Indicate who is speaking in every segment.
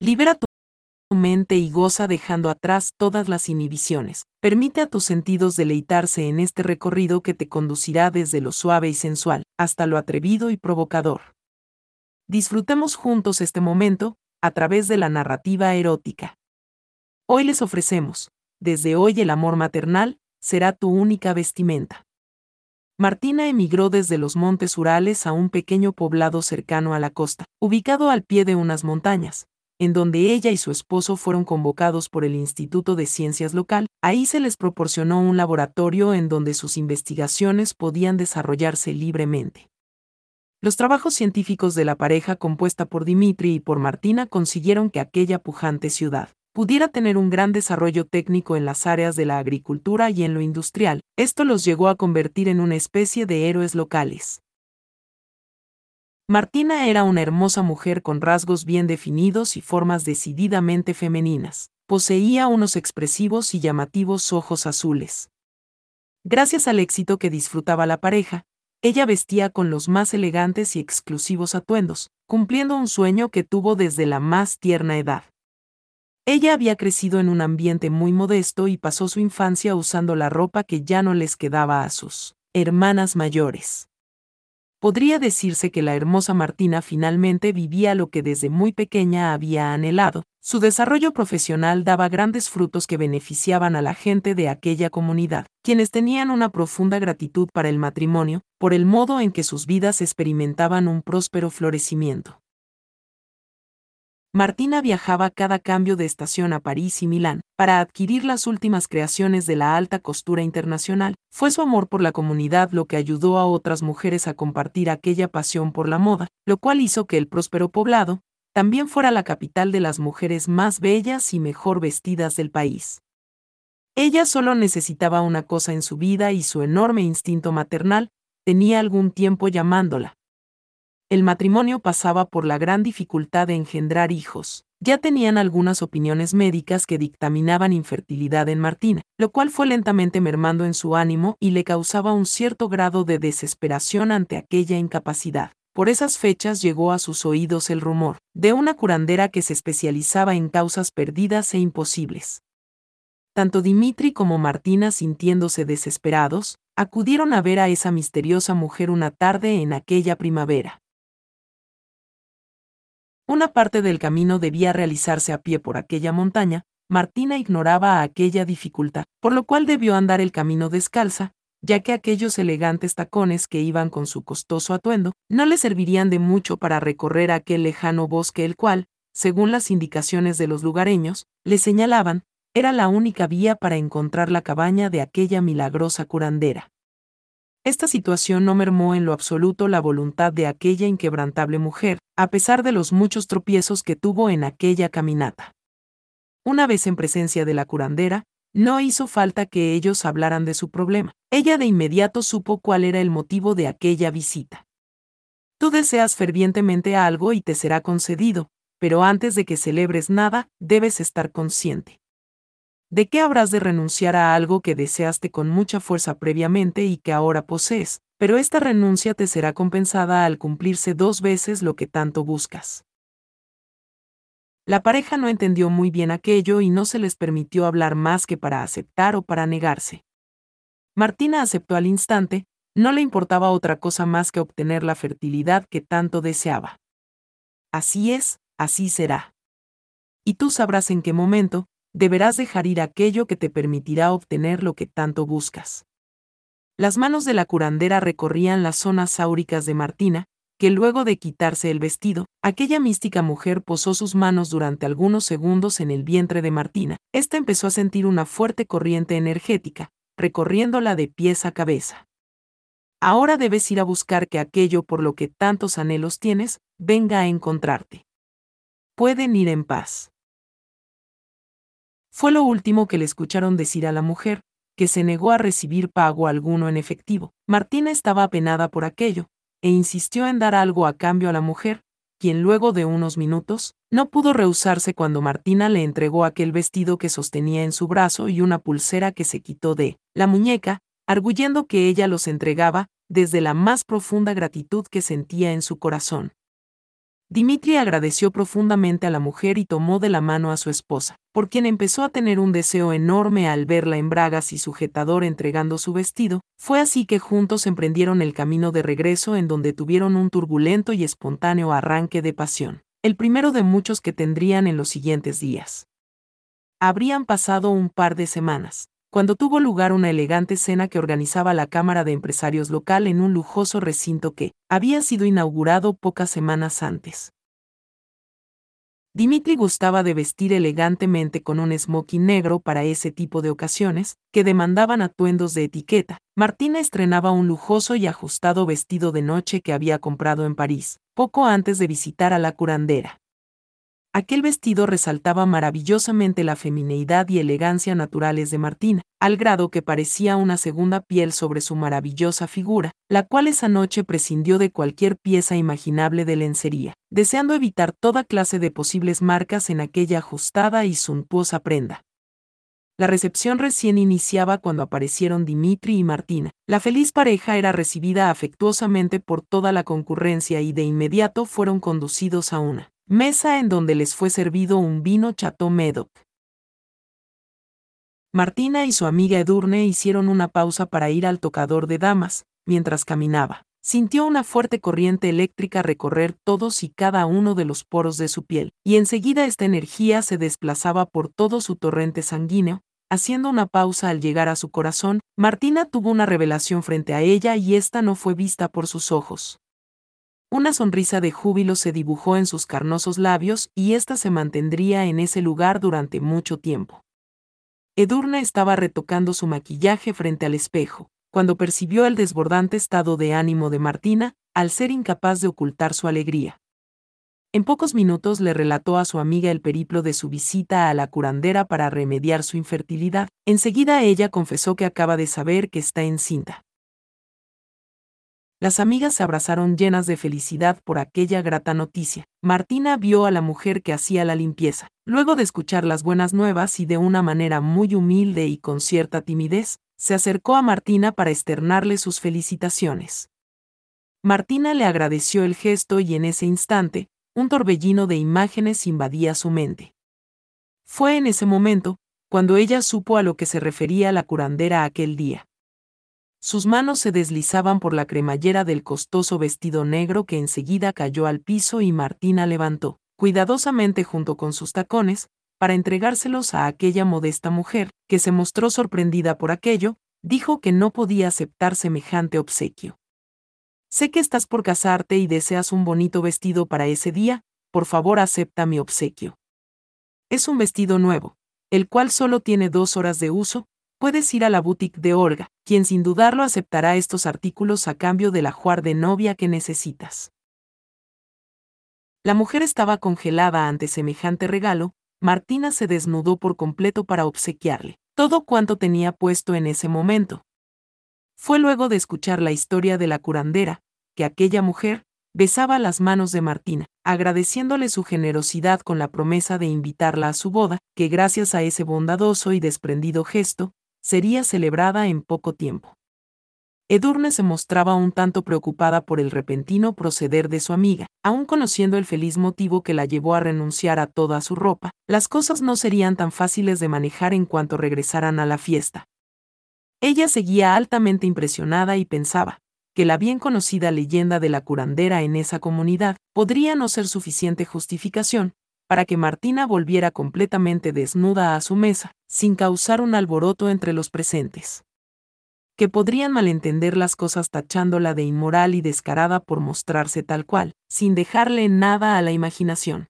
Speaker 1: Libera tu mente y goza dejando atrás todas las inhibiciones. Permite a tus sentidos deleitarse en este recorrido que te conducirá desde lo suave y sensual hasta lo atrevido y provocador. Disfrutemos juntos este momento a través de la narrativa erótica. Hoy les ofrecemos, desde hoy el amor maternal será tu única vestimenta. Martina emigró desde los montes Urales a un pequeño poblado cercano a la costa, ubicado al pie de unas montañas, en donde ella y su esposo fueron convocados por el Instituto de Ciencias local, ahí se les proporcionó un laboratorio en donde sus investigaciones podían desarrollarse libremente. Los trabajos científicos de la pareja compuesta por Dimitri y por Martina consiguieron que aquella pujante ciudad pudiera tener un gran desarrollo técnico en las áreas de la agricultura y en lo industrial, esto los llegó a convertir en una especie de héroes locales. Martina era una hermosa mujer con rasgos bien definidos y formas decididamente femeninas. Poseía unos expresivos y llamativos ojos azules. Gracias al éxito que disfrutaba la pareja, ella vestía con los más elegantes y exclusivos atuendos, cumpliendo un sueño que tuvo desde la más tierna edad. Ella había crecido en un ambiente muy modesto y pasó su infancia usando la ropa que ya no les quedaba a sus hermanas mayores. Podría decirse que la hermosa Martina finalmente vivía lo que desde muy pequeña había anhelado. Su desarrollo profesional daba grandes frutos que beneficiaban a la gente de aquella comunidad, quienes tenían una profunda gratitud para el matrimonio, por el modo en que sus vidas experimentaban un próspero florecimiento. Martina viajaba cada cambio de estación a París y Milán para adquirir las últimas creaciones de la alta costura internacional. Fue su amor por la comunidad lo que ayudó a otras mujeres a compartir aquella pasión por la moda, lo cual hizo que el próspero poblado también fuera la capital de las mujeres más bellas y mejor vestidas del país. Ella solo necesitaba una cosa en su vida y su enorme instinto maternal tenía algún tiempo llamándola el matrimonio pasaba por la gran dificultad de engendrar hijos. Ya tenían algunas opiniones médicas que dictaminaban infertilidad en Martina, lo cual fue lentamente mermando en su ánimo y le causaba un cierto grado de desesperación ante aquella incapacidad. Por esas fechas llegó a sus oídos el rumor de una curandera que se especializaba en causas perdidas e imposibles. Tanto Dimitri como Martina, sintiéndose desesperados, acudieron a ver a esa misteriosa mujer una tarde en aquella primavera. Una parte del camino debía realizarse a pie por aquella montaña, Martina ignoraba aquella dificultad, por lo cual debió andar el camino descalza, ya que aquellos elegantes tacones que iban con su costoso atuendo no le servirían de mucho para recorrer aquel lejano bosque el cual, según las indicaciones de los lugareños, le señalaban, era la única vía para encontrar la cabaña de aquella milagrosa curandera. Esta situación no mermó en lo absoluto la voluntad de aquella inquebrantable mujer, a pesar de los muchos tropiezos que tuvo en aquella caminata. Una vez en presencia de la curandera, no hizo falta que ellos hablaran de su problema. Ella de inmediato supo cuál era el motivo de aquella visita. Tú deseas fervientemente algo y te será concedido, pero antes de que celebres nada, debes estar consciente. ¿De qué habrás de renunciar a algo que deseaste con mucha fuerza previamente y que ahora posees? Pero esta renuncia te será compensada al cumplirse dos veces lo que tanto buscas. La pareja no entendió muy bien aquello y no se les permitió hablar más que para aceptar o para negarse. Martina aceptó al instante, no le importaba otra cosa más que obtener la fertilidad que tanto deseaba. Así es, así será. Y tú sabrás en qué momento, deberás dejar ir aquello que te permitirá obtener lo que tanto buscas. Las manos de la curandera recorrían las zonas áuricas de Martina, que luego de quitarse el vestido, aquella mística mujer posó sus manos durante algunos segundos en el vientre de Martina. Esta empezó a sentir una fuerte corriente energética, recorriéndola de pies a cabeza. Ahora debes ir a buscar que aquello por lo que tantos anhelos tienes, venga a encontrarte. Pueden ir en paz. Fue lo último que le escucharon decir a la mujer, que se negó a recibir pago alguno en efectivo. Martina estaba apenada por aquello, e insistió en dar algo a cambio a la mujer, quien luego de unos minutos, no pudo rehusarse cuando Martina le entregó aquel vestido que sostenía en su brazo y una pulsera que se quitó de la muñeca, arguyendo que ella los entregaba desde la más profunda gratitud que sentía en su corazón. Dimitri agradeció profundamente a la mujer y tomó de la mano a su esposa, por quien empezó a tener un deseo enorme al verla en bragas y sujetador entregando su vestido, fue así que juntos emprendieron el camino de regreso en donde tuvieron un turbulento y espontáneo arranque de pasión, el primero de muchos que tendrían en los siguientes días. Habrían pasado un par de semanas, cuando tuvo lugar una elegante cena que organizaba la Cámara de Empresarios local en un lujoso recinto que había sido inaugurado pocas semanas antes. Dimitri gustaba de vestir elegantemente con un smoking negro para ese tipo de ocasiones, que demandaban atuendos de etiqueta. Martina estrenaba un lujoso y ajustado vestido de noche que había comprado en París, poco antes de visitar a la curandera. Aquel vestido resaltaba maravillosamente la femineidad y elegancia naturales de Martina, al grado que parecía una segunda piel sobre su maravillosa figura, la cual esa noche prescindió de cualquier pieza imaginable de lencería, deseando evitar toda clase de posibles marcas en aquella ajustada y suntuosa prenda. La recepción recién iniciaba cuando aparecieron Dimitri y Martina. La feliz pareja era recibida afectuosamente por toda la concurrencia y de inmediato fueron conducidos a una mesa en donde les fue servido un vino Chateau Medoc. Martina y su amiga Edurne hicieron una pausa para ir al tocador de damas, mientras caminaba. Sintió una fuerte corriente eléctrica recorrer todos y cada uno de los poros de su piel, y enseguida esta energía se desplazaba por todo su torrente sanguíneo, haciendo una pausa al llegar a su corazón, Martina tuvo una revelación frente a ella y esta no fue vista por sus ojos. Una sonrisa de júbilo se dibujó en sus carnosos labios y ésta se mantendría en ese lugar durante mucho tiempo. Edurne estaba retocando su maquillaje frente al espejo, cuando percibió el desbordante estado de ánimo de Martina, al ser incapaz de ocultar su alegría. En pocos minutos le relató a su amiga el periplo de su visita a la curandera para remediar su infertilidad. Enseguida ella confesó que acaba de saber que está encinta. Las amigas se abrazaron llenas de felicidad por aquella grata noticia. Martina vio a la mujer que hacía la limpieza. Luego de escuchar las buenas nuevas y de una manera muy humilde y con cierta timidez, se acercó a Martina para externarle sus felicitaciones. Martina le agradeció el gesto y en ese instante, un torbellino de imágenes invadía su mente. Fue en ese momento, cuando ella supo a lo que se refería la curandera aquel día. Sus manos se deslizaban por la cremallera del costoso vestido negro que enseguida cayó al piso y Martina levantó, cuidadosamente junto con sus tacones, para entregárselos a aquella modesta mujer, que se mostró sorprendida por aquello, dijo que no podía aceptar semejante obsequio. Sé que estás por casarte y deseas un bonito vestido para ese día, por favor acepta mi obsequio. Es un vestido nuevo, el cual solo tiene dos horas de uso, puedes ir a la boutique de Olga, quien sin dudarlo aceptará estos artículos a cambio del ajuar de novia que necesitas. La mujer estaba congelada ante semejante regalo, Martina se desnudó por completo para obsequiarle todo cuanto tenía puesto en ese momento. Fue luego de escuchar la historia de la curandera, que aquella mujer besaba las manos de Martina, agradeciéndole su generosidad con la promesa de invitarla a su boda, que gracias a ese bondadoso y desprendido gesto, sería celebrada en poco tiempo. Edurne se mostraba un tanto preocupada por el repentino proceder de su amiga, aun conociendo el feliz motivo que la llevó a renunciar a toda su ropa, las cosas no serían tan fáciles de manejar en cuanto regresaran a la fiesta. Ella seguía altamente impresionada y pensaba, que la bien conocida leyenda de la curandera en esa comunidad podría no ser suficiente justificación para que Martina volviera completamente desnuda a su mesa, sin causar un alboroto entre los presentes. Que podrían malentender las cosas tachándola de inmoral y descarada por mostrarse tal cual, sin dejarle nada a la imaginación.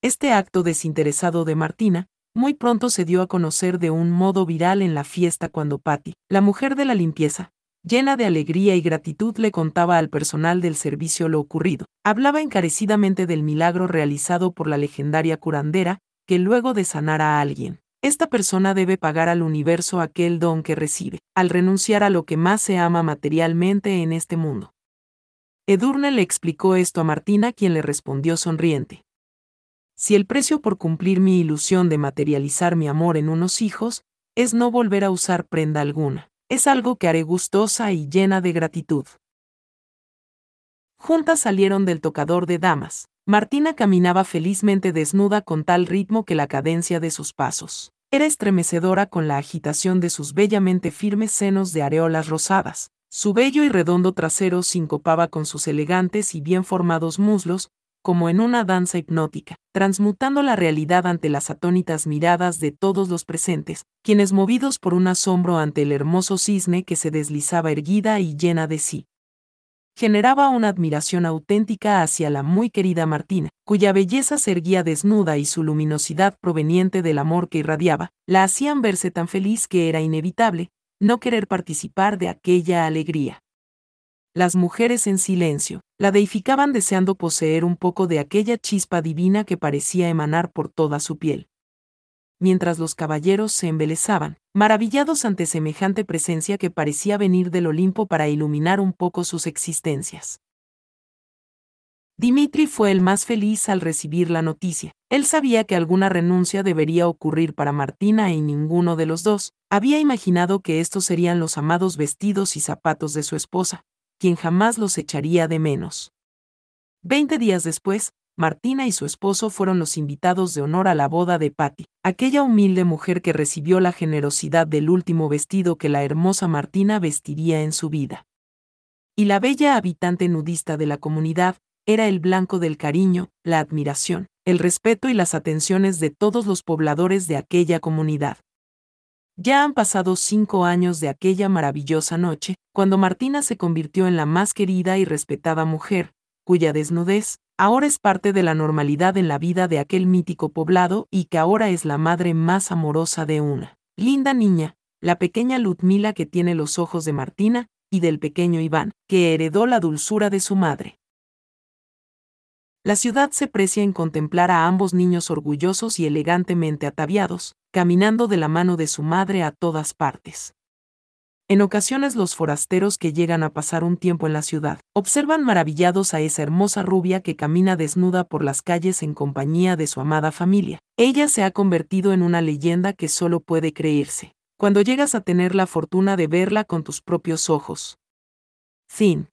Speaker 1: Este acto desinteresado de Martina, muy pronto se dio a conocer de un modo viral en la fiesta cuando Patty, la mujer de la limpieza, llena de alegría y gratitud le contaba al personal del servicio lo ocurrido. Hablaba encarecidamente del milagro realizado por la legendaria curandera, que luego de sanar a alguien, esta persona debe pagar al universo aquel don que recibe, al renunciar a lo que más se ama materialmente en este mundo. Edurne le explicó esto a Martina, quien le respondió sonriente. Si el precio por cumplir mi ilusión de materializar mi amor en unos hijos, es no volver a usar prenda alguna es algo que haré gustosa y llena de gratitud. Juntas salieron del tocador de damas. Martina caminaba felizmente desnuda con tal ritmo que la cadencia de sus pasos era estremecedora con la agitación de sus bellamente firmes senos de areolas rosadas. Su bello y redondo trasero sincopaba con sus elegantes y bien formados muslos, como en una danza hipnótica, transmutando la realidad ante las atónitas miradas de todos los presentes, quienes movidos por un asombro ante el hermoso cisne que se deslizaba erguida y llena de sí, generaba una admiración auténtica hacia la muy querida Martina, cuya belleza se erguía desnuda y su luminosidad proveniente del amor que irradiaba, la hacían verse tan feliz que era inevitable no querer participar de aquella alegría. Las mujeres en silencio, la deificaban deseando poseer un poco de aquella chispa divina que parecía emanar por toda su piel. Mientras los caballeros se embelezaban, maravillados ante semejante presencia que parecía venir del Olimpo para iluminar un poco sus existencias. Dimitri fue el más feliz al recibir la noticia. Él sabía que alguna renuncia debería ocurrir para Martina y ninguno de los dos. Había imaginado que estos serían los amados vestidos y zapatos de su esposa, quien jamás los echaría de menos. Veinte días después, Martina y su esposo fueron los invitados de honor a la boda de Patty, aquella humilde mujer que recibió la generosidad del último vestido que la hermosa Martina vestiría en su vida. Y la bella habitante nudista de la comunidad era el blanco del cariño, la admiración, el respeto y las atenciones de todos los pobladores de aquella comunidad. Ya han pasado cinco años de aquella maravillosa noche, cuando Martina se convirtió en la más querida y respetada mujer, cuya desnudez, ahora es parte de la normalidad en la vida de aquel mítico poblado y que ahora es la madre más amorosa de una linda niña, la pequeña Ludmila que tiene los ojos de Martina, y del pequeño Iván, que heredó la dulzura de su madre. La ciudad se precia en contemplar a ambos niños orgullosos y elegantemente ataviados, caminando de la mano de su madre a todas partes. En ocasiones los forasteros que llegan a pasar un tiempo en la ciudad observan maravillados a esa hermosa rubia que camina desnuda por las calles en compañía de su amada familia. Ella se ha convertido en una leyenda que solo puede creerse, cuando llegas a tener la fortuna de verla con tus propios ojos. Fin.